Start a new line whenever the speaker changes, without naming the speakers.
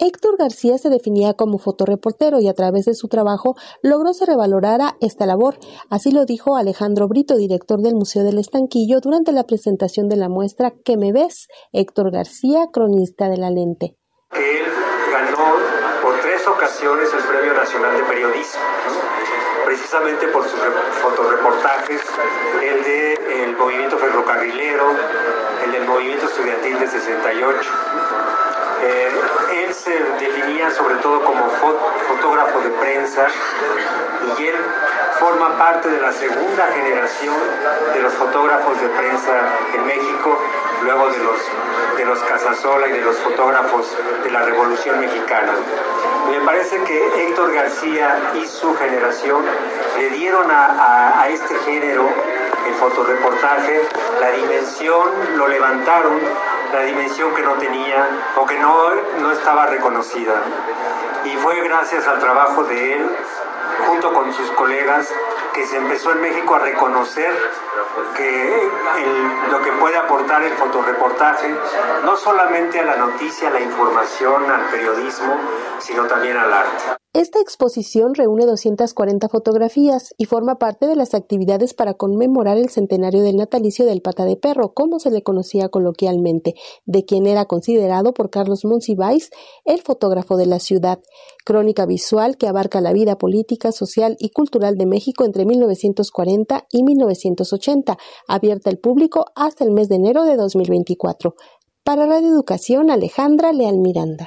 Héctor García se definía como fotoreportero y a través de su trabajo logró se revalorara esta labor. Así lo dijo Alejandro Brito, director del Museo del Estanquillo, durante la presentación de la muestra ¿Qué me ves? Héctor García, cronista de la lente.
Él ganó por tres ocasiones el Premio Nacional de Periodismo, precisamente por sus fotoreportajes, el del movimiento ferrocarrilero, el del movimiento estudiantil de 68 eh, él se definía sobre todo como fotógrafo de prensa y él forma parte de la segunda generación de los fotógrafos de prensa en México, luego de los, de los Casasola y de los fotógrafos de la Revolución Mexicana. Me parece que Héctor García y su generación le dieron a, a este género, el fotoreportaje, la dimensión, lo levantaron la dimensión que no tenía o que no, no estaba reconocida. Y fue gracias al trabajo de él, junto con sus colegas, que se empezó en México a reconocer que lo que puede aportar el fotoreportaje, no solamente a la noticia, a la información, al periodismo, sino también al arte.
Esta exposición reúne 240 fotografías y forma parte de las actividades para conmemorar el centenario del natalicio del pata de perro, como se le conocía coloquialmente, de quien era considerado por Carlos Monsiváis el fotógrafo de la ciudad. Crónica visual que abarca la vida política, social y cultural de México entre 1940 y 1980, abierta al público hasta el mes de enero de 2024. Para Radio Educación, Alejandra Leal Miranda.